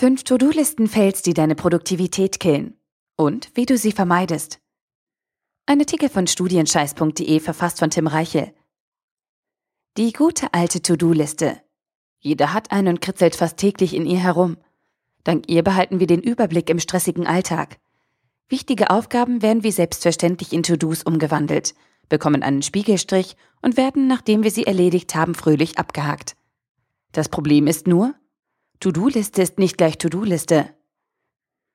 Fünf To-Do-Listen-Fails, die deine Produktivität killen. Und wie du sie vermeidest. Ein Artikel von studienscheiß.de verfasst von Tim Reichel. Die gute alte To-Do-Liste. Jeder hat eine und kritzelt fast täglich in ihr herum. Dank ihr behalten wir den Überblick im stressigen Alltag. Wichtige Aufgaben werden wie selbstverständlich in To-Dos umgewandelt, bekommen einen Spiegelstrich und werden, nachdem wir sie erledigt haben, fröhlich abgehakt. Das Problem ist nur, To-Do-Liste ist nicht gleich To-Do-Liste.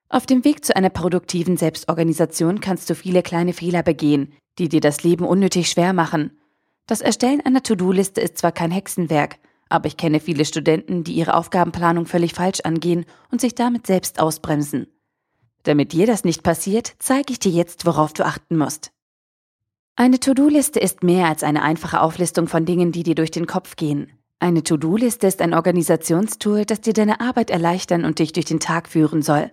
Auf dem Weg zu einer produktiven Selbstorganisation kannst du viele kleine Fehler begehen, die dir das Leben unnötig schwer machen. Das Erstellen einer To-Do-Liste ist zwar kein Hexenwerk, aber ich kenne viele Studenten, die ihre Aufgabenplanung völlig falsch angehen und sich damit selbst ausbremsen. Damit dir das nicht passiert, zeige ich dir jetzt, worauf du achten musst. Eine To-Do-Liste ist mehr als eine einfache Auflistung von Dingen, die dir durch den Kopf gehen. Eine To-Do-Liste ist ein Organisationstool, das dir deine Arbeit erleichtern und dich durch den Tag führen soll.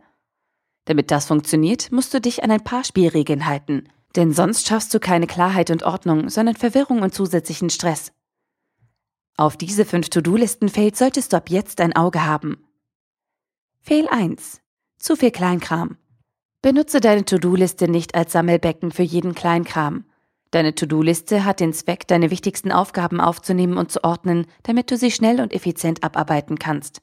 Damit das funktioniert, musst du dich an ein paar Spielregeln halten, denn sonst schaffst du keine Klarheit und Ordnung, sondern Verwirrung und zusätzlichen Stress. Auf diese fünf To-Do-Listen-Fails solltest du ab jetzt ein Auge haben. Fail 1. Zu viel Kleinkram. Benutze deine To-Do-Liste nicht als Sammelbecken für jeden Kleinkram. Deine To-Do-Liste hat den Zweck, deine wichtigsten Aufgaben aufzunehmen und zu ordnen, damit du sie schnell und effizient abarbeiten kannst.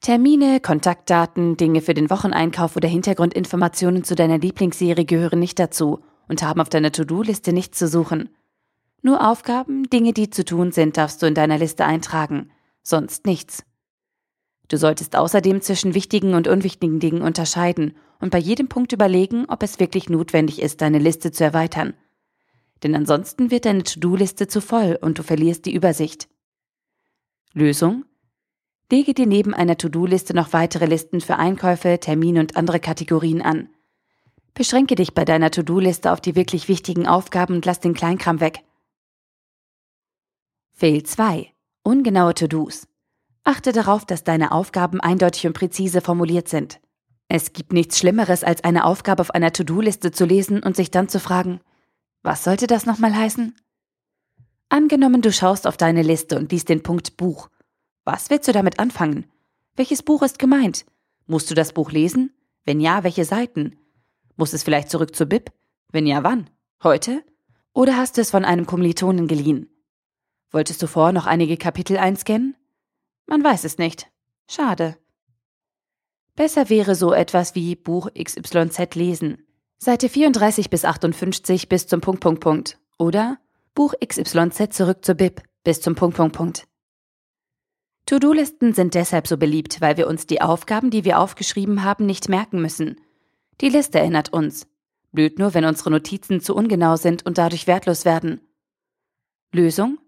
Termine, Kontaktdaten, Dinge für den Wocheneinkauf oder Hintergrundinformationen zu deiner Lieblingsserie gehören nicht dazu und haben auf deiner To-Do-Liste nichts zu suchen. Nur Aufgaben, Dinge, die zu tun sind, darfst du in deiner Liste eintragen, sonst nichts. Du solltest außerdem zwischen wichtigen und unwichtigen Dingen unterscheiden und bei jedem Punkt überlegen, ob es wirklich notwendig ist, deine Liste zu erweitern denn ansonsten wird deine To-Do-Liste zu voll und du verlierst die Übersicht. Lösung? Lege dir neben einer To-Do-Liste noch weitere Listen für Einkäufe, Termine und andere Kategorien an. Beschränke dich bei deiner To-Do-Liste auf die wirklich wichtigen Aufgaben und lass den Kleinkram weg. Fail 2. Ungenaue To-Dos. Achte darauf, dass deine Aufgaben eindeutig und präzise formuliert sind. Es gibt nichts Schlimmeres, als eine Aufgabe auf einer To-Do-Liste zu lesen und sich dann zu fragen, was sollte das nochmal heißen? Angenommen, du schaust auf deine Liste und liest den Punkt Buch. Was willst du damit anfangen? Welches Buch ist gemeint? Musst du das Buch lesen? Wenn ja, welche Seiten? Muss es vielleicht zurück zur Bib? Wenn ja, wann? Heute? Oder hast du es von einem Kommilitonen geliehen? Wolltest du vorher noch einige Kapitel einscannen? Man weiß es nicht. Schade. Besser wäre so etwas wie Buch XYZ lesen. Seite 34 bis 58 bis zum Punkt, Punkt, Punkt. Oder Buch XYZ zurück zur Bib bis zum Punkt, Punkt, Punkt. To-Do-Listen sind deshalb so beliebt, weil wir uns die Aufgaben, die wir aufgeschrieben haben, nicht merken müssen. Die Liste erinnert uns. Blöd nur, wenn unsere Notizen zu ungenau sind und dadurch wertlos werden. Lösung?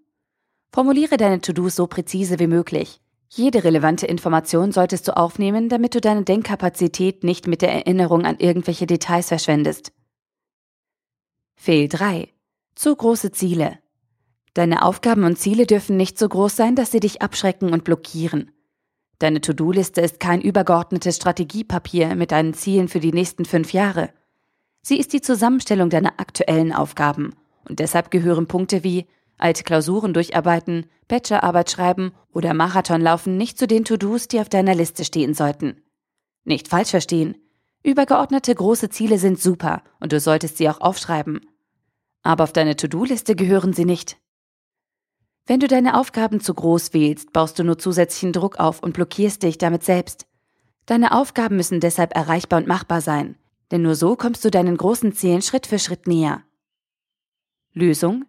Formuliere deine To-Dos so präzise wie möglich. Jede relevante Information solltest du aufnehmen, damit du deine Denkkapazität nicht mit der Erinnerung an irgendwelche Details verschwendest. Fehl 3. Zu große Ziele. Deine Aufgaben und Ziele dürfen nicht so groß sein, dass sie dich abschrecken und blockieren. Deine To-Do-Liste ist kein übergeordnetes Strategiepapier mit deinen Zielen für die nächsten fünf Jahre. Sie ist die Zusammenstellung deiner aktuellen Aufgaben und deshalb gehören Punkte wie alte Klausuren durcharbeiten, Bachelorarbeit schreiben oder Marathon laufen nicht zu den To-Dos, die auf deiner Liste stehen sollten. Nicht falsch verstehen. Übergeordnete große Ziele sind super und du solltest sie auch aufschreiben. Aber auf deine To-Do-Liste gehören sie nicht. Wenn du deine Aufgaben zu groß wählst, baust du nur zusätzlichen Druck auf und blockierst dich damit selbst. Deine Aufgaben müssen deshalb erreichbar und machbar sein, denn nur so kommst du deinen großen Zielen Schritt für Schritt näher. Lösung?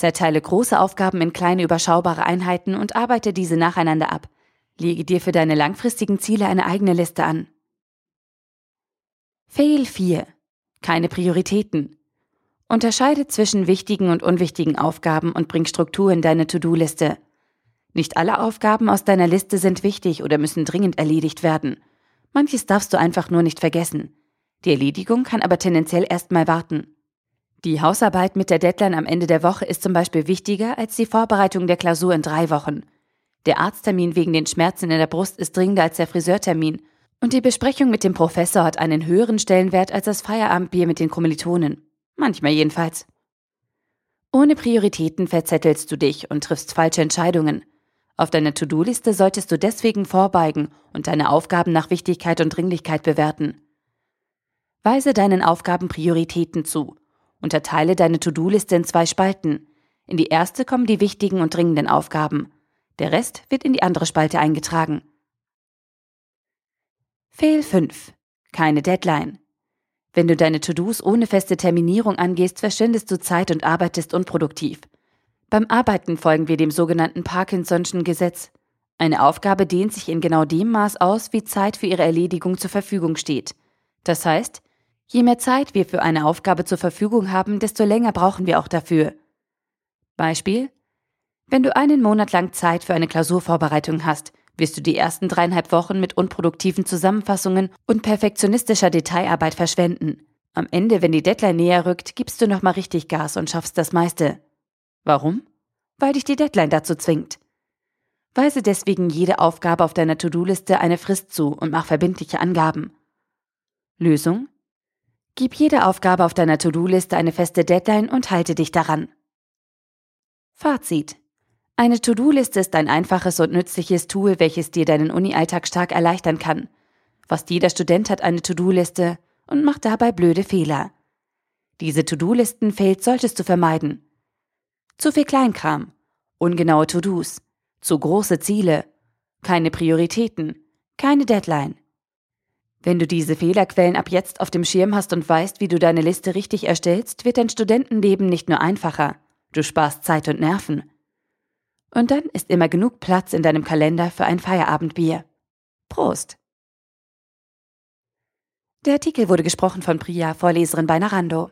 Zerteile große Aufgaben in kleine überschaubare Einheiten und arbeite diese nacheinander ab. Lege dir für deine langfristigen Ziele eine eigene Liste an. Fail 4. Keine Prioritäten. Unterscheide zwischen wichtigen und unwichtigen Aufgaben und bring Struktur in deine To-Do-Liste. Nicht alle Aufgaben aus deiner Liste sind wichtig oder müssen dringend erledigt werden. Manches darfst du einfach nur nicht vergessen. Die Erledigung kann aber tendenziell erstmal warten. Die Hausarbeit mit der Deadline am Ende der Woche ist zum Beispiel wichtiger als die Vorbereitung der Klausur in drei Wochen. Der Arzttermin wegen den Schmerzen in der Brust ist dringender als der Friseurtermin. Und die Besprechung mit dem Professor hat einen höheren Stellenwert als das Feierabendbier mit den Kommilitonen. Manchmal jedenfalls. Ohne Prioritäten verzettelst du dich und triffst falsche Entscheidungen. Auf deiner To-Do-Liste solltest du deswegen vorbeigen und deine Aufgaben nach Wichtigkeit und Dringlichkeit bewerten. Weise deinen Aufgaben Prioritäten zu. Unterteile deine To-Do-Liste in zwei Spalten. In die erste kommen die wichtigen und dringenden Aufgaben. Der Rest wird in die andere Spalte eingetragen. Fehl 5. Keine Deadline. Wenn du deine To-Dos ohne feste Terminierung angehst, verschwendest du Zeit und arbeitest unproduktiv. Beim Arbeiten folgen wir dem sogenannten Parkinson'schen Gesetz. Eine Aufgabe dehnt sich in genau dem Maß aus, wie Zeit für ihre Erledigung zur Verfügung steht. Das heißt, je mehr Zeit wir für eine Aufgabe zur Verfügung haben, desto länger brauchen wir auch dafür. Beispiel wenn du einen Monat lang Zeit für eine Klausurvorbereitung hast, wirst du die ersten dreieinhalb Wochen mit unproduktiven Zusammenfassungen und perfektionistischer Detailarbeit verschwenden. Am Ende, wenn die Deadline näher rückt, gibst du nochmal richtig Gas und schaffst das meiste. Warum? Weil dich die Deadline dazu zwingt. Weise deswegen jede Aufgabe auf deiner To-Do-Liste eine Frist zu und mach verbindliche Angaben. Lösung? Gib jede Aufgabe auf deiner To-Do-Liste eine feste Deadline und halte dich daran. Fazit. Eine To-Do-Liste ist ein einfaches und nützliches Tool, welches dir deinen Uni-Alltag stark erleichtern kann. Fast jeder Student hat eine To-Do-Liste und macht dabei blöde Fehler. Diese To-Do-Listen fehlt solltest du vermeiden. Zu viel Kleinkram, ungenaue To-Dos, zu große Ziele, keine Prioritäten, keine Deadline. Wenn du diese Fehlerquellen ab jetzt auf dem Schirm hast und weißt, wie du deine Liste richtig erstellst, wird dein Studentenleben nicht nur einfacher, du sparst Zeit und Nerven. Und dann ist immer genug Platz in deinem Kalender für ein Feierabendbier. Prost! Der Artikel wurde gesprochen von Priya, Vorleserin bei Narando.